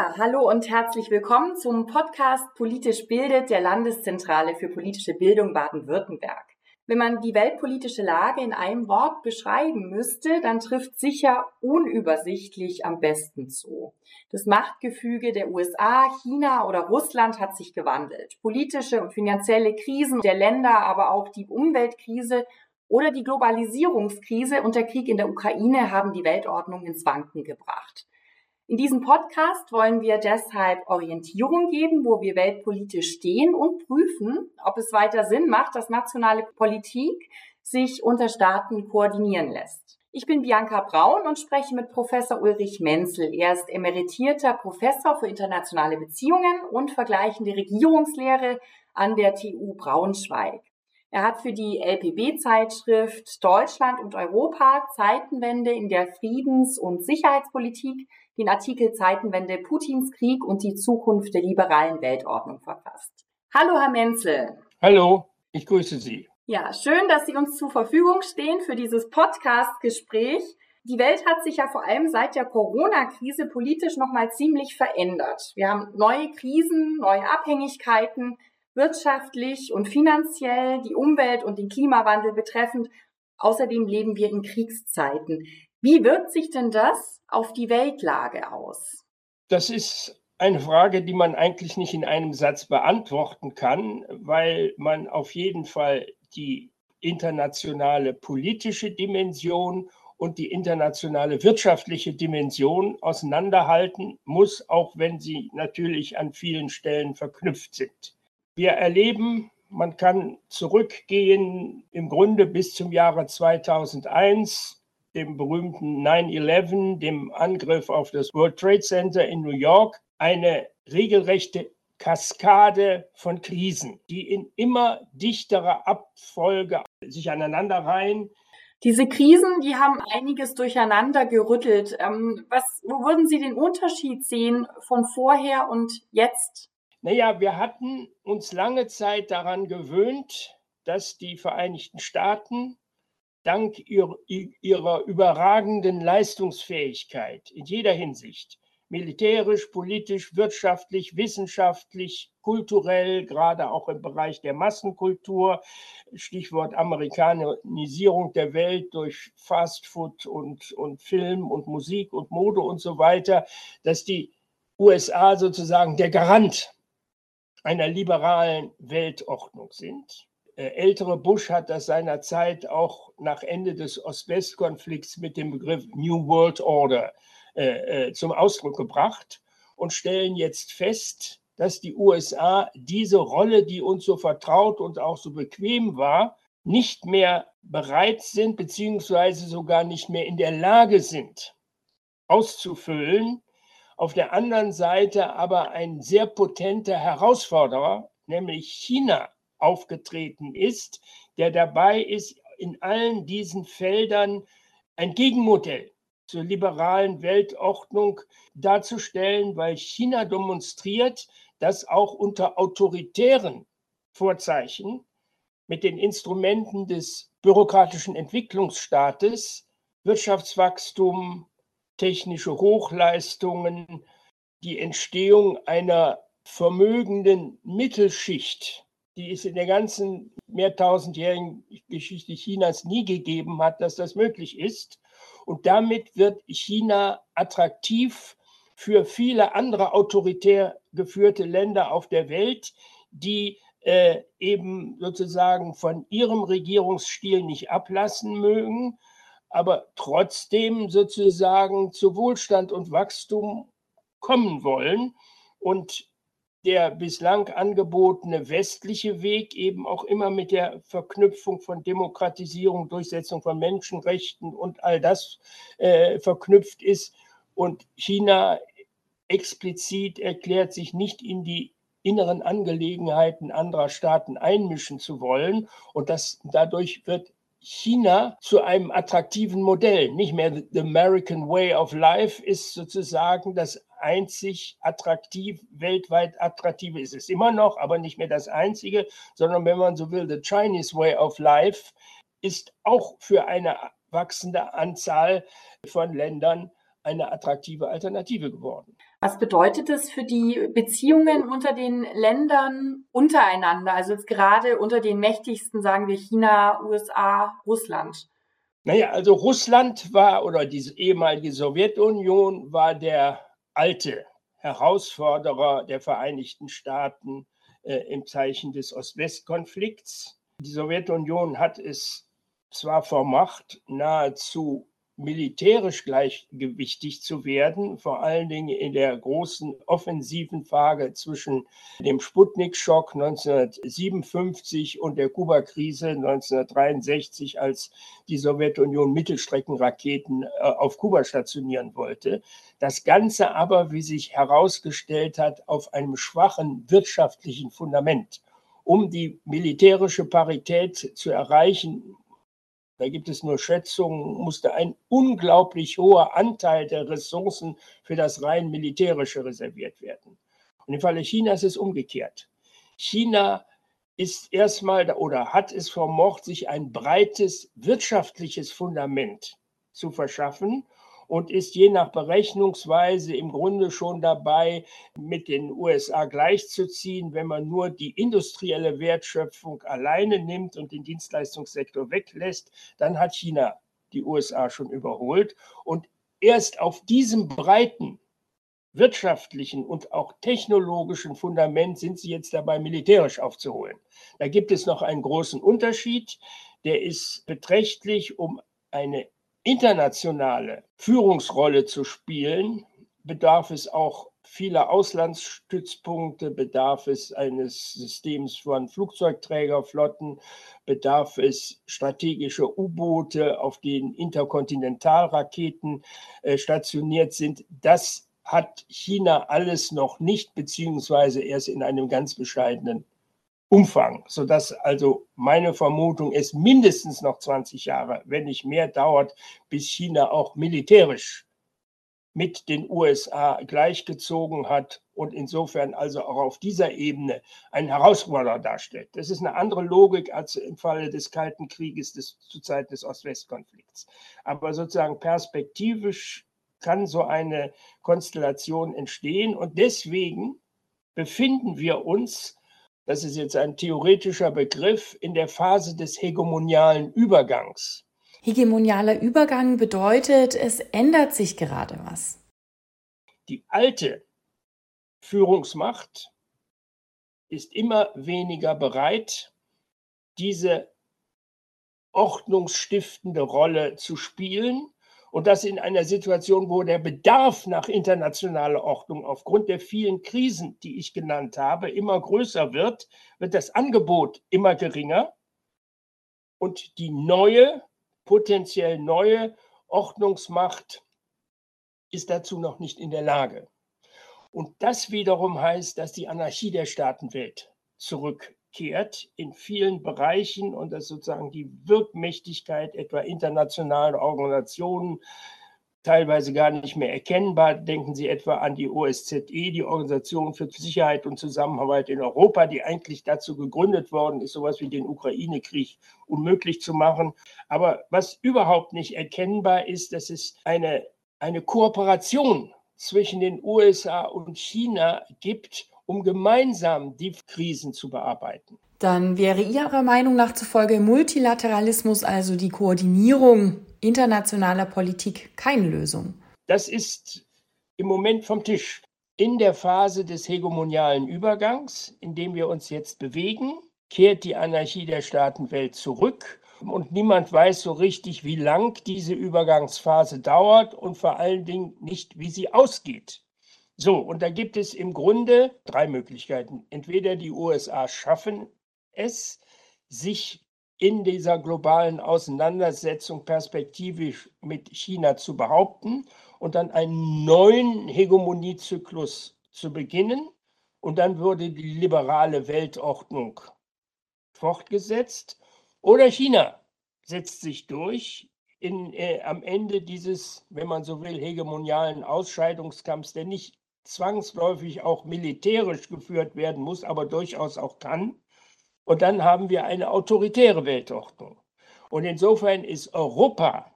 Hallo und herzlich willkommen zum Podcast Politisch bildet der Landeszentrale für politische Bildung Baden-Württemberg. Wenn man die weltpolitische Lage in einem Wort beschreiben müsste, dann trifft sicher unübersichtlich am besten zu. Das Machtgefüge der USA, China oder Russland hat sich gewandelt. Politische und finanzielle Krisen der Länder, aber auch die Umweltkrise oder die Globalisierungskrise und der Krieg in der Ukraine haben die Weltordnung ins Wanken gebracht. In diesem Podcast wollen wir deshalb Orientierung geben, wo wir weltpolitisch stehen und prüfen, ob es weiter Sinn macht, dass nationale Politik sich unter Staaten koordinieren lässt. Ich bin Bianca Braun und spreche mit Professor Ulrich Menzel. Er ist emeritierter Professor für internationale Beziehungen und vergleichende Regierungslehre an der TU Braunschweig. Er hat für die LPB-Zeitschrift Deutschland und Europa Zeitenwende in der Friedens- und Sicherheitspolitik den Artikel Zeitenwende Putins Krieg und die Zukunft der liberalen Weltordnung verfasst. Hallo, Herr Menzel. Hallo, ich grüße Sie. Ja, schön, dass Sie uns zur Verfügung stehen für dieses Podcast-Gespräch. Die Welt hat sich ja vor allem seit der Corona-Krise politisch nochmal ziemlich verändert. Wir haben neue Krisen, neue Abhängigkeiten, wirtschaftlich und finanziell, die Umwelt und den Klimawandel betreffend. Außerdem leben wir in Kriegszeiten. Wie wirkt sich denn das auf die Weltlage aus? Das ist eine Frage, die man eigentlich nicht in einem Satz beantworten kann, weil man auf jeden Fall die internationale politische Dimension und die internationale wirtschaftliche Dimension auseinanderhalten muss, auch wenn sie natürlich an vielen Stellen verknüpft sind. Wir erleben, man kann zurückgehen im Grunde bis zum Jahre 2001 dem berühmten 9-11, dem Angriff auf das World Trade Center in New York, eine regelrechte Kaskade von Krisen, die in immer dichterer Abfolge sich aneinanderreihen. Diese Krisen, die haben einiges durcheinander gerüttelt. Ähm, was, wo würden Sie den Unterschied sehen von vorher und jetzt? Naja, wir hatten uns lange Zeit daran gewöhnt, dass die Vereinigten Staaten dank ihrer, ihrer überragenden Leistungsfähigkeit in jeder Hinsicht, militärisch, politisch, wirtschaftlich, wissenschaftlich, kulturell, gerade auch im Bereich der Massenkultur, Stichwort Amerikanisierung der Welt durch Fastfood und, und Film und Musik und Mode und so weiter, dass die USA sozusagen der Garant einer liberalen Weltordnung sind. Äh, ältere Bush hat das seinerzeit auch nach Ende des Ost-West-Konflikts mit dem Begriff New World Order äh, äh, zum Ausdruck gebracht und stellen jetzt fest, dass die USA diese Rolle, die uns so vertraut und auch so bequem war, nicht mehr bereit sind, beziehungsweise sogar nicht mehr in der Lage sind, auszufüllen. Auf der anderen Seite aber ein sehr potenter Herausforderer, nämlich China, aufgetreten ist, der dabei ist, in allen diesen Feldern ein Gegenmodell zur liberalen Weltordnung darzustellen, weil China demonstriert, dass auch unter autoritären Vorzeichen mit den Instrumenten des bürokratischen Entwicklungsstaates Wirtschaftswachstum, technische Hochleistungen, die Entstehung einer vermögenden Mittelschicht die es in der ganzen mehrtausendjährigen Geschichte Chinas nie gegeben hat, dass das möglich ist. Und damit wird China attraktiv für viele andere autoritär geführte Länder auf der Welt, die äh, eben sozusagen von ihrem Regierungsstil nicht ablassen mögen, aber trotzdem sozusagen zu Wohlstand und Wachstum kommen wollen. Und der bislang angebotene westliche Weg eben auch immer mit der Verknüpfung von Demokratisierung, Durchsetzung von Menschenrechten und all das äh, verknüpft ist. Und China explizit erklärt sich nicht in die inneren Angelegenheiten anderer Staaten einmischen zu wollen. Und das, dadurch wird China zu einem attraktiven Modell. Nicht mehr the American Way of Life ist sozusagen das einzig attraktiv, weltweit attraktive ist es immer noch, aber nicht mehr das einzige, sondern wenn man so will, the Chinese Way of Life ist auch für eine wachsende Anzahl von Ländern eine attraktive Alternative geworden. Was bedeutet das für die Beziehungen unter den Ländern untereinander? Also jetzt gerade unter den mächtigsten, sagen wir China, USA, Russland. Naja, also Russland war oder die ehemalige Sowjetunion war der alte Herausforderer der Vereinigten Staaten äh, im Zeichen des Ost-West-Konflikts. Die Sowjetunion hat es zwar vermacht, nahezu militärisch gleichgewichtig zu werden, vor allen Dingen in der großen offensiven Phase zwischen dem Sputnik-Schock 1957 und der Kuba-Krise 1963, als die Sowjetunion Mittelstreckenraketen äh, auf Kuba stationieren wollte. Das Ganze aber, wie sich herausgestellt hat, auf einem schwachen wirtschaftlichen Fundament. Um die militärische Parität zu erreichen, da gibt es nur Schätzungen, musste ein unglaublich hoher Anteil der Ressourcen für das rein militärische reserviert werden. Und im Falle Chinas ist es umgekehrt. China ist erstmal oder hat es vermocht, sich ein breites wirtschaftliches Fundament zu verschaffen und ist je nach Berechnungsweise im Grunde schon dabei, mit den USA gleichzuziehen, wenn man nur die industrielle Wertschöpfung alleine nimmt und den Dienstleistungssektor weglässt, dann hat China die USA schon überholt. Und erst auf diesem breiten wirtschaftlichen und auch technologischen Fundament sind sie jetzt dabei, militärisch aufzuholen. Da gibt es noch einen großen Unterschied, der ist beträchtlich um eine internationale Führungsrolle zu spielen, bedarf es auch vieler Auslandsstützpunkte, bedarf es eines Systems von Flugzeugträgerflotten, bedarf es strategischer U-Boote, auf denen Interkontinentalraketen äh, stationiert sind. Das hat China alles noch nicht, beziehungsweise erst in einem ganz bescheidenen Umfang, sodass also meine Vermutung ist, mindestens noch 20 Jahre, wenn nicht mehr dauert, bis China auch militärisch mit den USA gleichgezogen hat und insofern also auch auf dieser Ebene ein Herausforderer darstellt. Das ist eine andere Logik als im Falle des Kalten Krieges des, zu Zeiten des Ost-West-Konflikts. Aber sozusagen perspektivisch kann so eine Konstellation entstehen und deswegen befinden wir uns das ist jetzt ein theoretischer Begriff, in der Phase des hegemonialen Übergangs. Hegemonialer Übergang bedeutet, es ändert sich gerade was. Die alte Führungsmacht ist immer weniger bereit, diese ordnungsstiftende Rolle zu spielen und das in einer Situation, wo der Bedarf nach internationaler Ordnung aufgrund der vielen Krisen, die ich genannt habe, immer größer wird, wird das Angebot immer geringer und die neue, potenziell neue Ordnungsmacht ist dazu noch nicht in der Lage. Und das wiederum heißt, dass die Anarchie der Staatenwelt zurück kehrt in vielen Bereichen und dass sozusagen die Wirkmächtigkeit etwa internationaler Organisationen teilweise gar nicht mehr erkennbar. Denken Sie etwa an die OSZE, die Organisation für Sicherheit und Zusammenarbeit in Europa, die eigentlich dazu gegründet worden ist, sowas wie den Ukraine-Krieg unmöglich zu machen. Aber was überhaupt nicht erkennbar ist, dass es eine, eine Kooperation zwischen den USA und China gibt, um gemeinsam die Krisen zu bearbeiten. Dann wäre Ihrer Meinung nach zufolge Multilateralismus, also die Koordinierung internationaler Politik, keine Lösung. Das ist im Moment vom Tisch. In der Phase des hegemonialen Übergangs, in dem wir uns jetzt bewegen, kehrt die Anarchie der Staatenwelt zurück und niemand weiß so richtig, wie lang diese Übergangsphase dauert und vor allen Dingen nicht, wie sie ausgeht. So, und da gibt es im Grunde drei Möglichkeiten. Entweder die USA schaffen es, sich in dieser globalen Auseinandersetzung perspektivisch mit China zu behaupten und dann einen neuen Hegemoniezyklus zu beginnen. Und dann würde die liberale Weltordnung fortgesetzt. Oder China setzt sich durch in, äh, am Ende dieses, wenn man so will, hegemonialen Ausscheidungskampfs, der nicht zwangsläufig auch militärisch geführt werden muss, aber durchaus auch kann. Und dann haben wir eine autoritäre Weltordnung. Und insofern ist Europa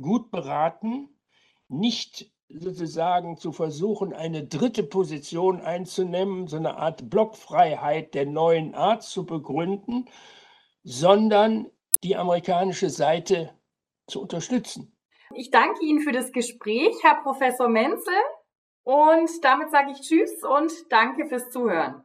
gut beraten, nicht sozusagen zu versuchen, eine dritte Position einzunehmen, so eine Art Blockfreiheit der neuen Art zu begründen, sondern die amerikanische Seite zu unterstützen. Ich danke Ihnen für das Gespräch, Herr Professor Menzel. Und damit sage ich Tschüss und danke fürs Zuhören.